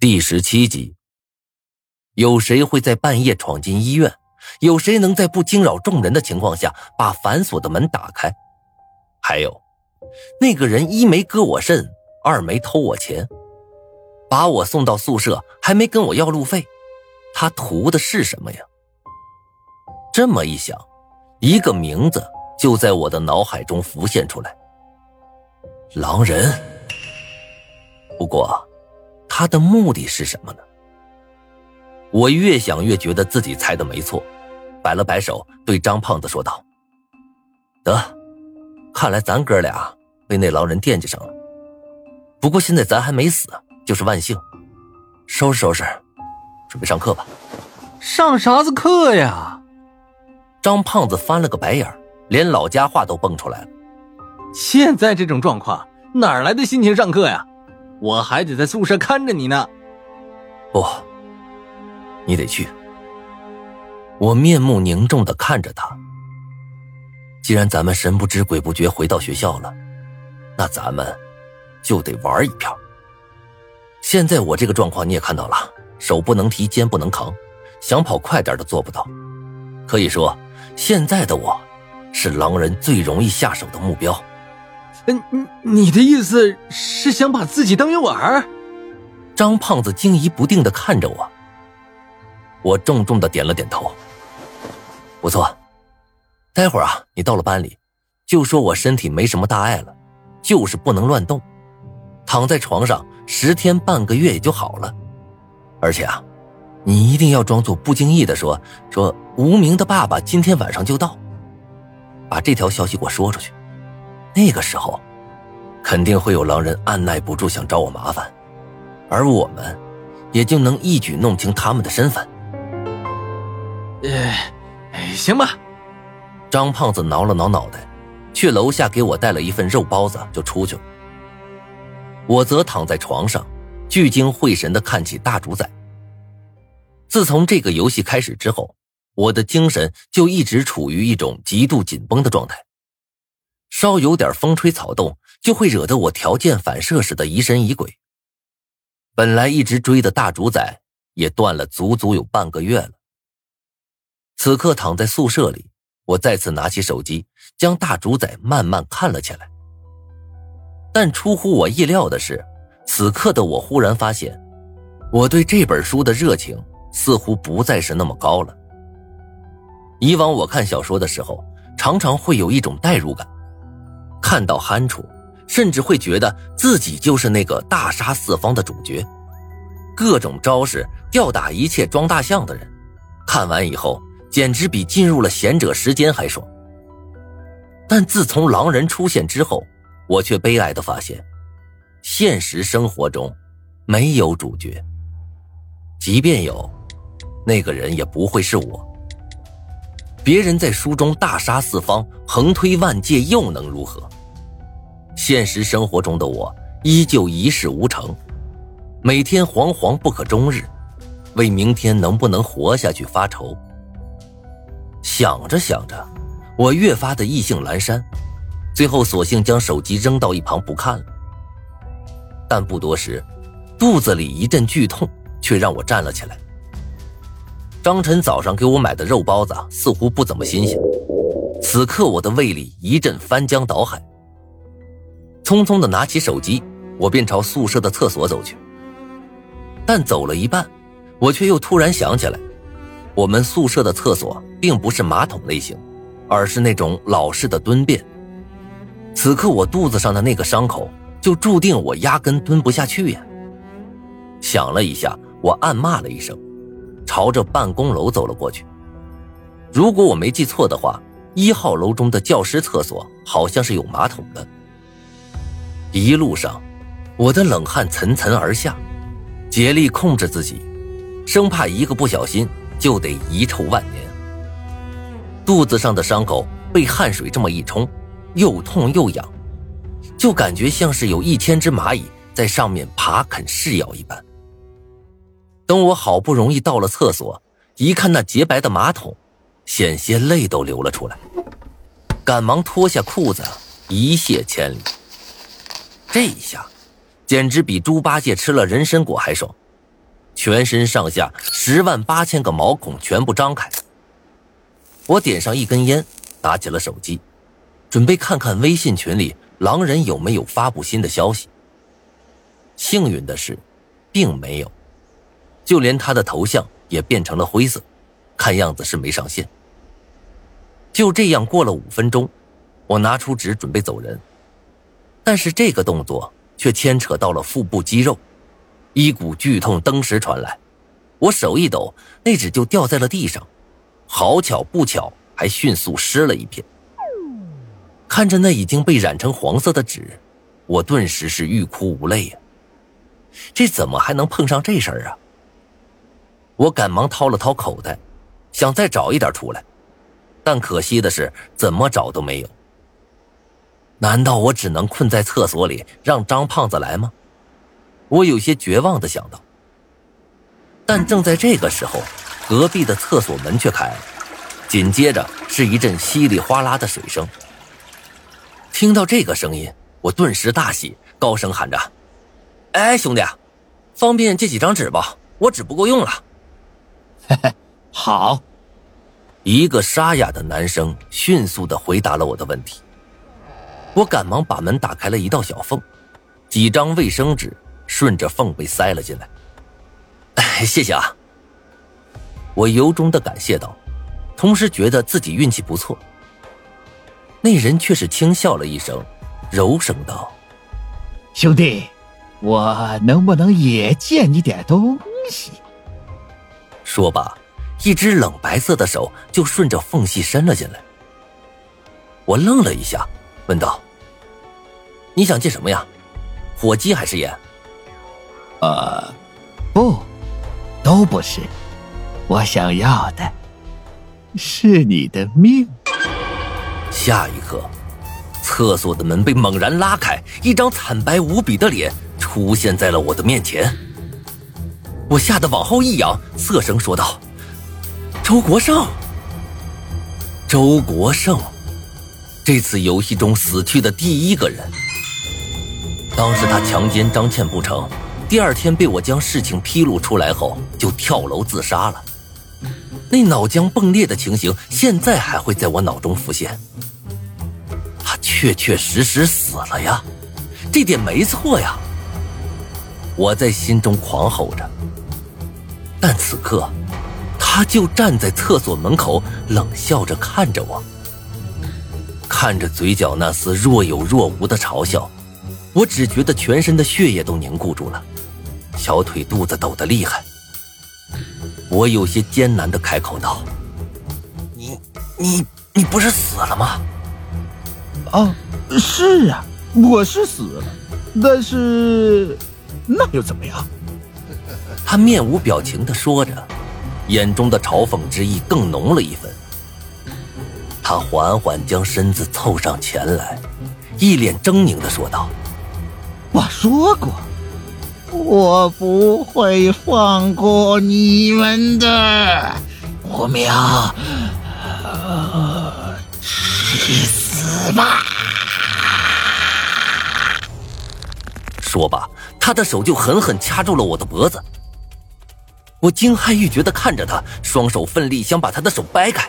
第十七集，有谁会在半夜闯进医院？有谁能在不惊扰众人的情况下把反锁的门打开？还有，那个人一没割我肾，二没偷我钱，把我送到宿舍还没跟我要路费，他图的是什么呀？这么一想，一个名字就在我的脑海中浮现出来：狼人。不过。他的目的是什么呢？我越想越觉得自己猜的没错，摆了摆手，对张胖子说道：“得，看来咱哥俩被那狼人惦记上了。不过现在咱还没死，就是万幸。收拾收拾，准备上课吧。上啥子课呀？”张胖子翻了个白眼，连老家话都蹦出来了。现在这种状况，哪来的心情上课呀？我还得在宿舍看着你呢。不，你得去。我面目凝重的看着他。既然咱们神不知鬼不觉回到学校了，那咱们就得玩一票。现在我这个状况你也看到了，手不能提，肩不能扛，想跑快点都做不到。可以说，现在的我，是狼人最容易下手的目标。嗯，你你的意思是想把自己当诱饵？张胖子惊疑不定的看着我，我重重的点了点头。不错，待会儿啊，你到了班里，就说我身体没什么大碍了，就是不能乱动，躺在床上十天半个月也就好了。而且啊，你一定要装作不经意的说说无名的爸爸今天晚上就到，把这条消息给我说出去。那个时候，肯定会有狼人按耐不住想找我麻烦，而我们也就能一举弄清他们的身份。呃，行吧。张胖子挠了挠脑袋，去楼下给我带了一份肉包子，就出去了。我则躺在床上，聚精会神的看起大主宰。自从这个游戏开始之后，我的精神就一直处于一种极度紧绷的状态。稍有点风吹草动，就会惹得我条件反射似的疑神疑鬼。本来一直追的大主宰也断了足足有半个月了。此刻躺在宿舍里，我再次拿起手机，将大主宰慢慢看了起来。但出乎我意料的是，此刻的我忽然发现，我对这本书的热情似乎不再是那么高了。以往我看小说的时候，常常会有一种代入感。看到憨处，甚至会觉得自己就是那个大杀四方的主角，各种招式吊打一切装大象的人。看完以后，简直比进入了贤者时间还爽。但自从狼人出现之后，我却悲哀的发现，现实生活中没有主角，即便有，那个人也不会是我。别人在书中大杀四方，横推万界，又能如何？现实生活中的我依旧一事无成，每天惶惶不可终日，为明天能不能活下去发愁。想着想着，我越发的意兴阑珊，最后索性将手机扔到一旁不看了。但不多时，肚子里一阵剧痛，却让我站了起来。张晨早上给我买的肉包子似乎不怎么新鲜，此刻我的胃里一阵翻江倒海。匆匆的拿起手机，我便朝宿舍的厕所走去。但走了一半，我却又突然想起来，我们宿舍的厕所并不是马桶类型，而是那种老式的蹲便。此刻我肚子上的那个伤口，就注定我压根蹲不下去呀。想了一下，我暗骂了一声，朝着办公楼走了过去。如果我没记错的话，一号楼中的教师厕所好像是有马桶的。一路上，我的冷汗涔涔而下，竭力控制自己，生怕一个不小心就得遗臭万年。肚子上的伤口被汗水这么一冲，又痛又痒，就感觉像是有一千只蚂蚁在上面爬啃噬咬一般。等我好不容易到了厕所，一看那洁白的马桶，险些泪都流了出来，赶忙脱下裤子，一泻千里。这一下，简直比猪八戒吃了人参果还爽，全身上下十万八千个毛孔全部张开。我点上一根烟，打起了手机，准备看看微信群里狼人有没有发布新的消息。幸运的是，并没有，就连他的头像也变成了灰色，看样子是没上线。就这样过了五分钟，我拿出纸准备走人，但是这个动作却牵扯到了腹部肌肉。一股剧痛登时传来，我手一抖，那纸就掉在了地上，好巧不巧，还迅速湿了一片。看着那已经被染成黄色的纸，我顿时是欲哭无泪呀！这怎么还能碰上这事儿啊？我赶忙掏了掏口袋，想再找一点出来，但可惜的是，怎么找都没有。难道我只能困在厕所里，让张胖子来吗？我有些绝望的想到，但正在这个时候，隔壁的厕所门却开了，紧接着是一阵稀里哗啦的水声。听到这个声音，我顿时大喜，高声喊着：“哎，兄弟，方便借几张纸吧？我纸不够用了。”“嘿嘿，好。”一个沙哑的男生迅速的回答了我的问题。我赶忙把门打开了一道小缝，几张卫生纸。顺着缝被塞了进来。哎，谢谢啊！我由衷的感谢道，同时觉得自己运气不错。那人却是轻笑了一声，柔声道：“兄弟，我能不能也借你点东西？”说罢，一只冷白色的手就顺着缝隙伸了进来。我愣了一下，问道：“你想借什么呀？火机还是烟？”呃，不，都不是。我想要的是你的命。下一刻，厕所的门被猛然拉开，一张惨白无比的脸出现在了我的面前。我吓得往后一仰，涩声说道：“周国胜，周国胜，这次游戏中死去的第一个人。当时他强奸张倩不成？”第二天被我将事情披露出来后，就跳楼自杀了。那脑浆迸裂的情形，现在还会在我脑中浮现。他确确实实死了呀，这点没错呀。我在心中狂吼着，但此刻，他就站在厕所门口，冷笑着看着我，看着嘴角那丝若有若无的嘲笑，我只觉得全身的血液都凝固住了。小腿肚子抖得厉害，我有些艰难的开口道：“你、你、你不是死了吗？”“啊，是啊，我是死了，但是那又怎么样？”他面无表情的说着，眼中的嘲讽之意更浓了一分。他缓缓将身子凑上前来，一脸狰狞的说道：“我说过。”我不会放过你们的，火苗，去死吧！说罢，他的手就狠狠掐住了我的脖子。我惊骇欲绝的看着他，双手奋力想把他的手掰开，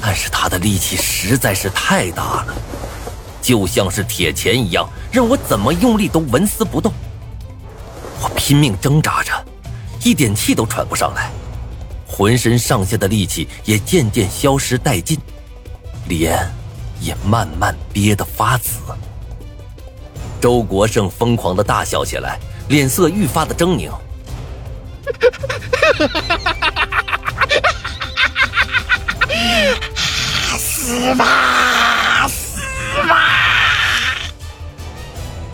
但是他的力气实在是太大了，就像是铁钳一样，让我怎么用力都纹丝不动。我拼命挣扎着，一点气都喘不上来，浑身上下的力气也渐渐消失殆尽，脸也慢慢憋得发紫。周国胜疯狂的大笑起来，脸色愈发的狰狞。死吧，死吧！啊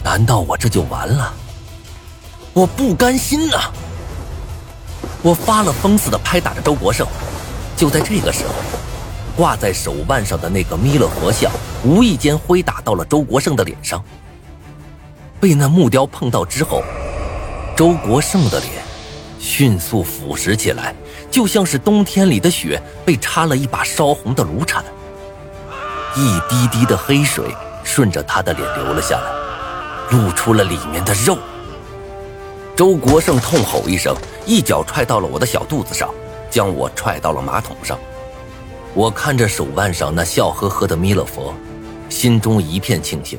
难道我这就完了？我不甘心呐！我发了疯似的拍打着周国胜。就在这个时候，挂在手腕上的那个弥勒佛像无意间挥打到了周国胜的脸上。被那木雕碰到之后，周国胜的脸迅速腐蚀起来，就像是冬天里的雪被插了一把烧红的炉铲。一滴滴的黑水顺着他的脸流了下来，露出了里面的肉。周国胜痛吼一声，一脚踹到了我的小肚子上，将我踹到了马桶上。我看着手腕上那笑呵呵的弥勒佛，心中一片庆幸。